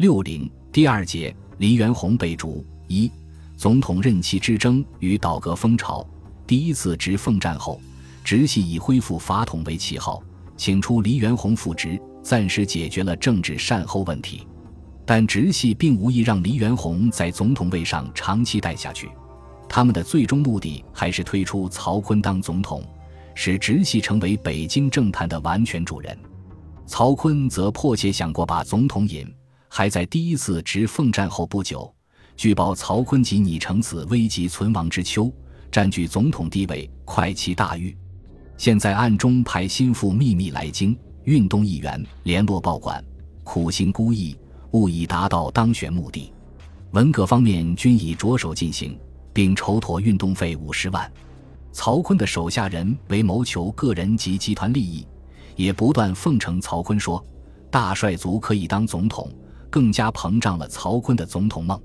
六零第二节，黎元洪被逐。一、总统任期之争与倒戈风潮。第一次直奉战后，直系以恢复法统为旗号，请出黎元洪复职，暂时解决了政治善后问题。但直系并无意让黎元洪在总统位上长期待下去，他们的最终目的还是推出曹锟当总统，使直系成为北京政坛的完全主人。曹锟则迫切想过把总统引，还在第一次直奉战后不久，据报曹锟及拟成此危急存亡之秋，占据总统地位，快其大狱。现在暗中派心腹秘密来京，运动议员，联络报馆，苦心孤诣。务以达到当选目的，文革方面均已着手进行，并筹妥运动费五十万。曹锟的手下人为谋求个人及集团利益，也不断奉承曹锟说大帅族可以当总统，更加膨胀了曹锟的总统梦。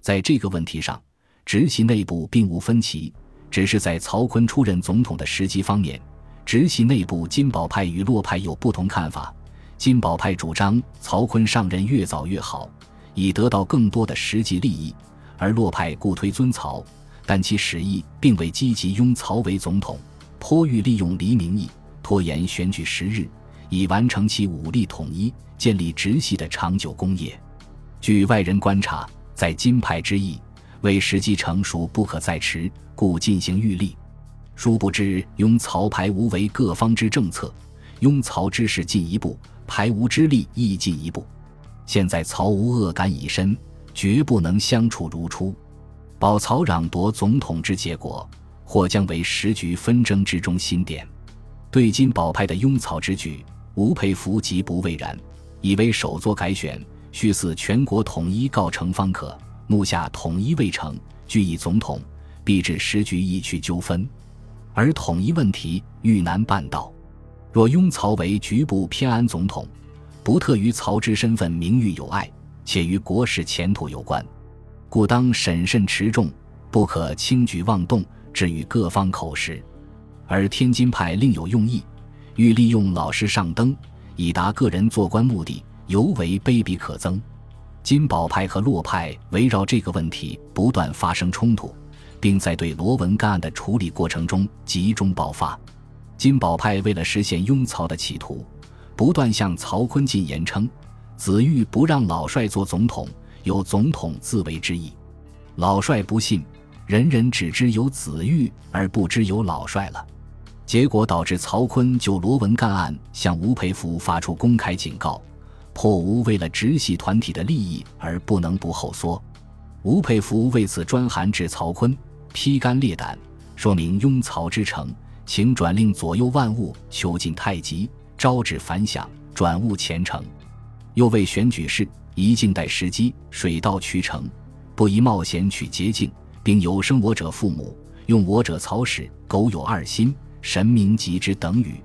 在这个问题上，直系内部并无分歧，只是在曹锟出任总统的时机方面，直系内部金宝派与洛派有不同看法。金宝派主张曹锟上任越早越好，以得到更多的实际利益；而洛派故推尊曹，但其实意并未积极拥曹为总统，颇欲利用黎明义拖延选举时日，以完成其武力统一、建立直系的长久功业。据外人观察，在金派之意，为时机成熟不可再迟，故进行预立。殊不知拥曹排吴为各方之政策，拥曹之势进一步。排吴之力亦进一步，现在曹吴恶感已深，绝不能相处如初。保曹攘夺总统之结果，或将为时局纷争之中新点。对金宝派的拥曹之举，吴佩孚极不畏然，以为首作改选，须似全国统一告成方可。目下统一未成，俱以总统，必致时局易去纠纷，而统一问题愈难办到。若拥曹为局部偏安总统，不特于曹之身份名誉有碍，且与国事前途有关，故当审慎持重，不可轻举妄动，至于各方口实。而天津派另有用意，欲利用老师上登，以达个人做官目的，尤为卑鄙可憎。金宝派和洛派围绕这个问题不断发生冲突，并在对罗文干案的处理过程中集中爆发。金宝派为了实现拥曹的企图，不断向曹锟进言称：“子玉不让老帅做总统，有总统自为之意。”老帅不信，人人只知有子玉，而不知有老帅了。结果导致曹锟就罗文干案向吴佩孚发出公开警告，迫吴为了直系团体的利益而不能不后缩。吴佩孚为此专函致曹锟，披肝裂胆，说明拥曹之诚。请转令左右万物，囚禁太极，招致反响，转误前程。又为选举事，宜静待时机，水到渠成，不宜冒险取捷径，并有生我者父母，用我者曹氏，苟有二心，神明极之等语。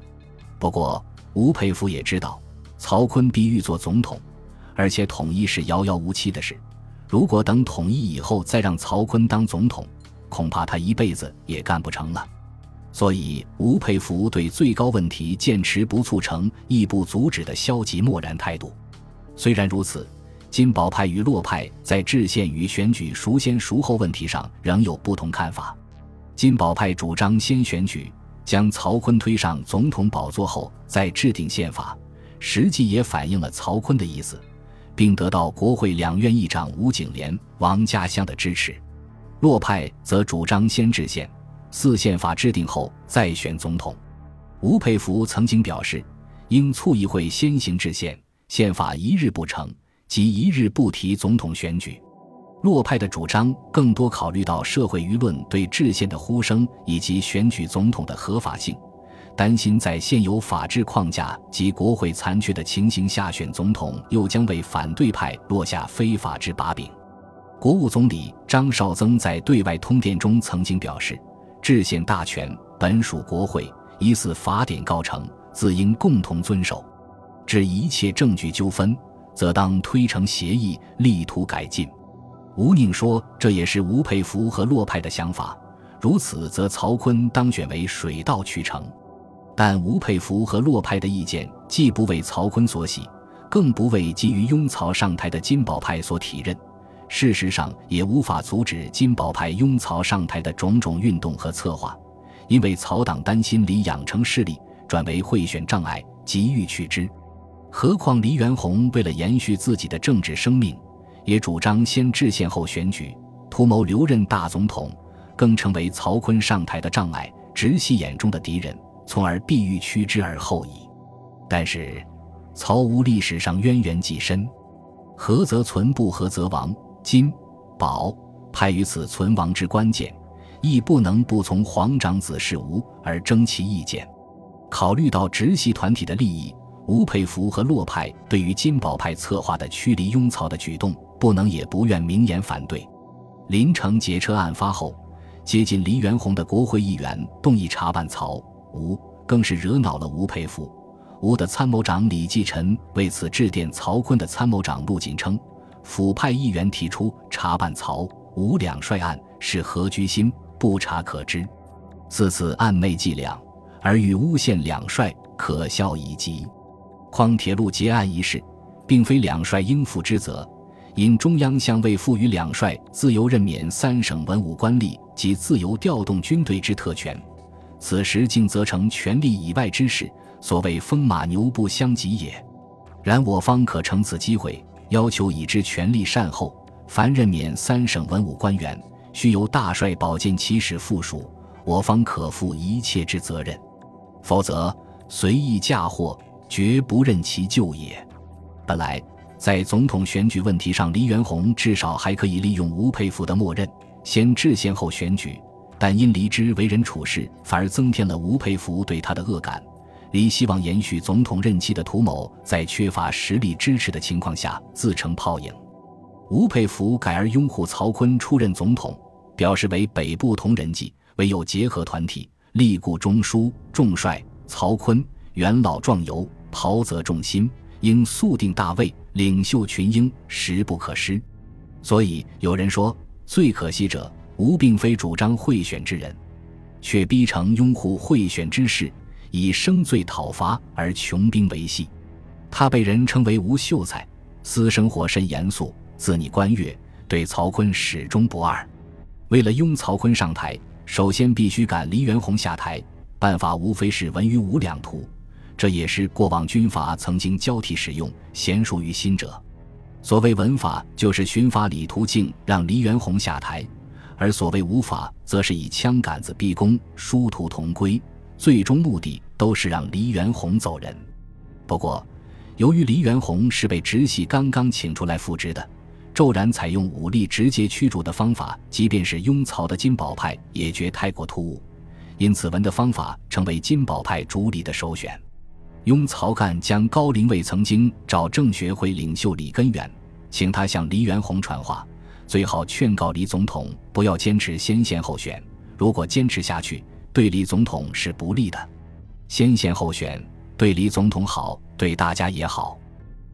不过吴佩孚也知道，曹锟必欲做总统，而且统一是遥遥无期的事。如果等统一以后再让曹锟当总统，恐怕他一辈子也干不成了。所以，吴佩孚对最高问题坚持不促成、亦不阻止的消极漠然态度。虽然如此，金宝派与洛派在制宪与选举孰先孰后问题上仍有不同看法。金宝派主张先选举，将曹锟推上总统宝座后再制定宪法，实际也反映了曹锟的意思，并得到国会两院议长吴景莲、王家乡的支持。洛派则主张先制宪。四宪法制定后再选总统，吴佩孚曾经表示，应促议会先行制宪，宪法一日不成，即一日不提总统选举。洛派的主张更多考虑到社会舆论对制宪的呼声以及选举总统的合法性，担心在现有法治框架及国会残缺的情形下选总统，又将为反对派落下非法之把柄。国务总理张绍曾在对外通电中曾经表示。制宪大权本属国会，疑似法典告成，自应共同遵守。至一切证据纠纷，则当推成协议，力图改进。吴宁说，这也是吴佩孚和洛派的想法。如此，则曹锟当选为水到渠成。但吴佩孚和洛派的意见既不为曹锟所喜，更不为急于拥曹上台的金宝派所体认，事实上也无法阻止金宝派拥曹上台的种种运动和策划，因为曹党担心李养成势力转为贿选障碍，急欲去之。何况黎元洪为了延续自己的政治生命，也主张先制宪后选举，图谋留任大总统，更成为曹锟上台的障碍，直系眼中的敌人，从而必欲趋之而后已。但是，曹吴历史上渊源既深，合则存，不合则亡。金、宝派于此存亡之关键，亦不能不从皇长子是吴而征其意见。考虑到直系团体的利益。吴佩孚和洛派对于金宝派策划的驱离拥曹的举动，不能也不愿明言反对。临城劫车案发后，接近黎元洪的国会议员动议查办曹吴，更是惹恼了吴佩孚。吴的参谋长李继臣为此致电曹锟的参谋长陆锦称，府派议员提出查办曹吴两帅案是何居心，不查可知。自此暗昧伎俩，而与诬陷两帅，可笑已极。况铁路结案一事，并非两帅应负之责，因中央向未赋予两帅自由任免三省文武官吏及自由调动军队之特权，此时竟责成权力以外之事，所谓风马牛不相及也。然我方可乘此机会，要求已知权力善后，凡任免三省文武官员，须由大帅保荐其使附属，我方可负一切之责任，否则随意嫁祸。绝不任其就也。本来在总统选举问题上，黎元洪至少还可以利用吴佩孚的默认，先制宪后选举。但因黎之为人处事，反而增添了吴佩孚对他的恶感。黎希望延续总统任期的图谋，在缺乏实力支持的情况下自成泡影。吴佩孚改而拥护曹锟出任总统，表示为北部同人计，唯有结合团体，力固中枢重帅曹锟，元老壮游。袍泽重心，应速定大位，领袖群英，实不可失。所以有人说，最可惜者，吴并非主张贿选之人，却逼成拥护贿选之事，以生罪讨伐而穷兵维系。他被人称为吴秀才，私生活甚严肃，自拟官乐，对曹锟始终不二。为了拥曹锟上台，首先必须赶黎元洪下台，办法无非是文与武两途。这也是过往军阀曾经交替使用、娴熟于心者。所谓文法，就是寻法理途径让黎元洪下台；而所谓武法，则是以枪杆子逼宫、殊途同归，最终目的都是让黎元洪走人。不过，由于黎元洪是被直系刚刚请出来复职的，骤然采用武力直接驱逐的方法，即便是拥曹的金宝派也觉太过突兀，因此文的方法成为金宝派主理的首选。拥曹干将高陵卫曾经找政学会领袖李根源，请他向黎元洪传话，最好劝告李总统不要坚持先选后选。如果坚持下去，对李总统是不利的。先选后选对李总统好，对大家也好。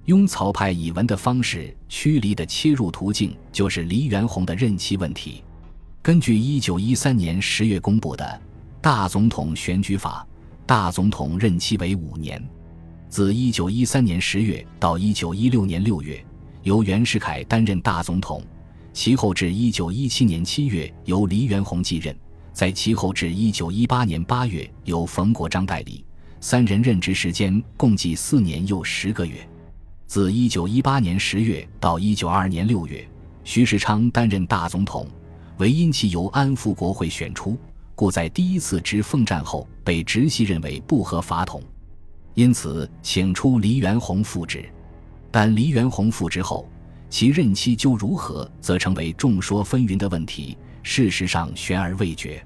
拥曹派以文的方式驱离的切入途径，就是黎元洪的任期问题。根据一九一三年十月公布的《大总统选举法》。大总统任期为五年，自一九一三年十月到一九一六年六月，由袁世凯担任大总统；其后至一九一七年七月，由黎元洪继任；在其后至一九一八年八月，由冯国璋代理。三人任职时间共计四年又十个月。自一九一八年十月到一九二二年六月，徐世昌担任大总统，唯因其由安抚国会选出。故在第一次直奉战后被直系认为不合法统，因此请出黎元洪复职。但黎元洪复职后，其任期究如何，则成为众说纷纭的问题，事实上悬而未决。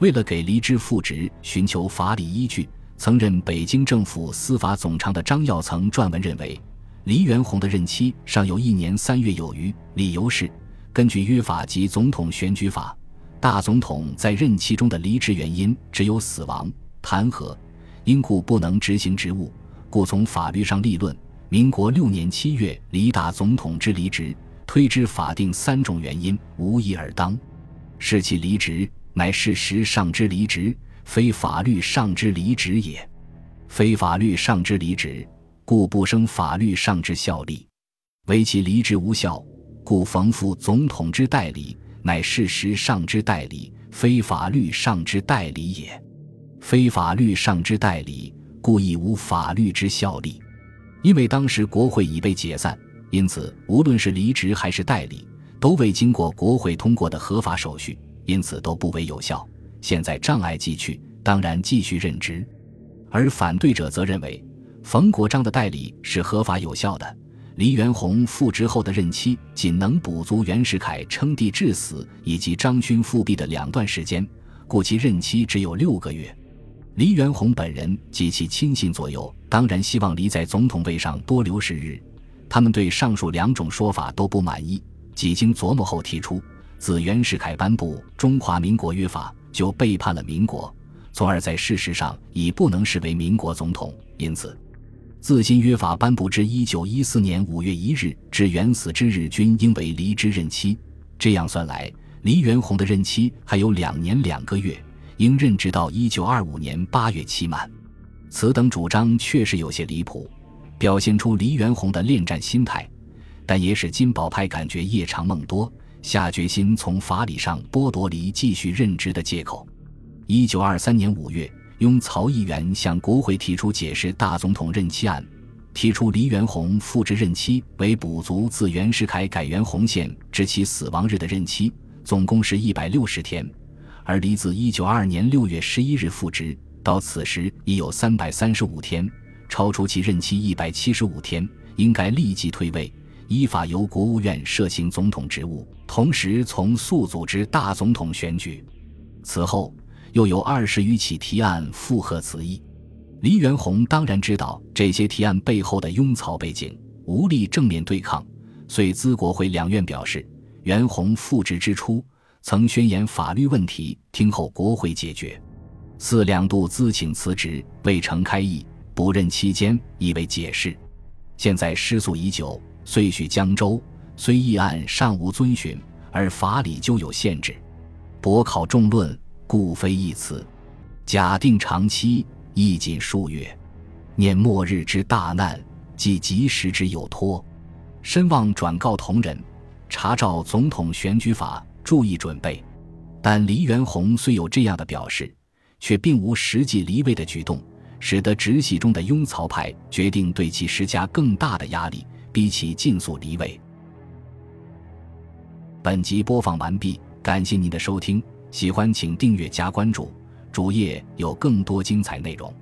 为了给黎之复职寻求法理依据，曾任北京政府司法总长的张耀曾撰文认为，黎元洪的任期尚有一年三月有余，理由是根据约法及总统选举法。大总统在任期中的离职原因只有死亡、弹劾，因故不能执行职务，故从法律上立论，民国六年七月黎大总统之离职，推之法定三种原因，无一而当。是其离职乃事实上之离职，非法律上之离职也。非法律上之离职，故不生法律上之效力。为其离职无效，故冯复总统之代理，乃事实上之代理，非法律上之代理也。非法律上之代理，故亦无法律之效力。因为当时国会已被解散，因此无论是离职还是代理，都未经过国会通过的合法手续，因此都不为有效。现在障碍既去，当然继续任职。而反对者则认为。冯国璋的代理是合法有效的。黎元洪复职后的任期仅能补足袁世凯称帝致死以及张勋复辟的两段时间，故其任期只有六个月。黎元洪本人及其亲信左右当然希望黎在总统位上多留时日，他们对上述两种说法都不满意。几经琢磨后提出，自袁世凯颁布《中华民国约法》就背叛了民国，从而在事实上已不能视为民国总统，因此。自新约法颁布至一九一四年五月一日至元死之日，均应为离职任期。这样算来，黎元洪的任期还有两年两个月，应任职到一九二五年八月期满。此等主张确实有些离谱，表现出黎元洪的恋战心态，但也使金宝派感觉夜长梦多，下决心从法理上剥夺黎继续任职的借口。一九二三年五月。雍曹议员向国会提出解释大总统任期案，提出黎元洪复职任期为补足自袁世凯改元洪宪至其死亡日的任期，总共是一百六十天，而黎自一九二二年六月十一日复职到此时已有三百三十五天，超出其任期一百七十五天，应该立即退位，依法由国务院设行总统职务，同时从速组织大总统选举。此后。又有二十余起提案附和此意，黎元洪当然知道这些提案背后的拥曹背景，无力正面对抗，遂资国会两院表示，元洪复职之初曾宣言法律问题听候国会解决，四两度自请辞职，未成开议，不任期间亦未解释，现在失诉已久，遂许江州，虽议案尚无遵循，而法理就有限制，博考众论。故非一词，假定长期亦仅数月，念末日之大难，即及时之有托，深望转告同仁，查照总统选举法，注意准备。但黎元洪虽有这样的表示，却并无实际离位的举动，使得直系中的拥曹派决定对其施加更大的压力，逼其尽速离位。本集播放完毕，感谢您的收听。喜欢请订阅加关注，主页有更多精彩内容。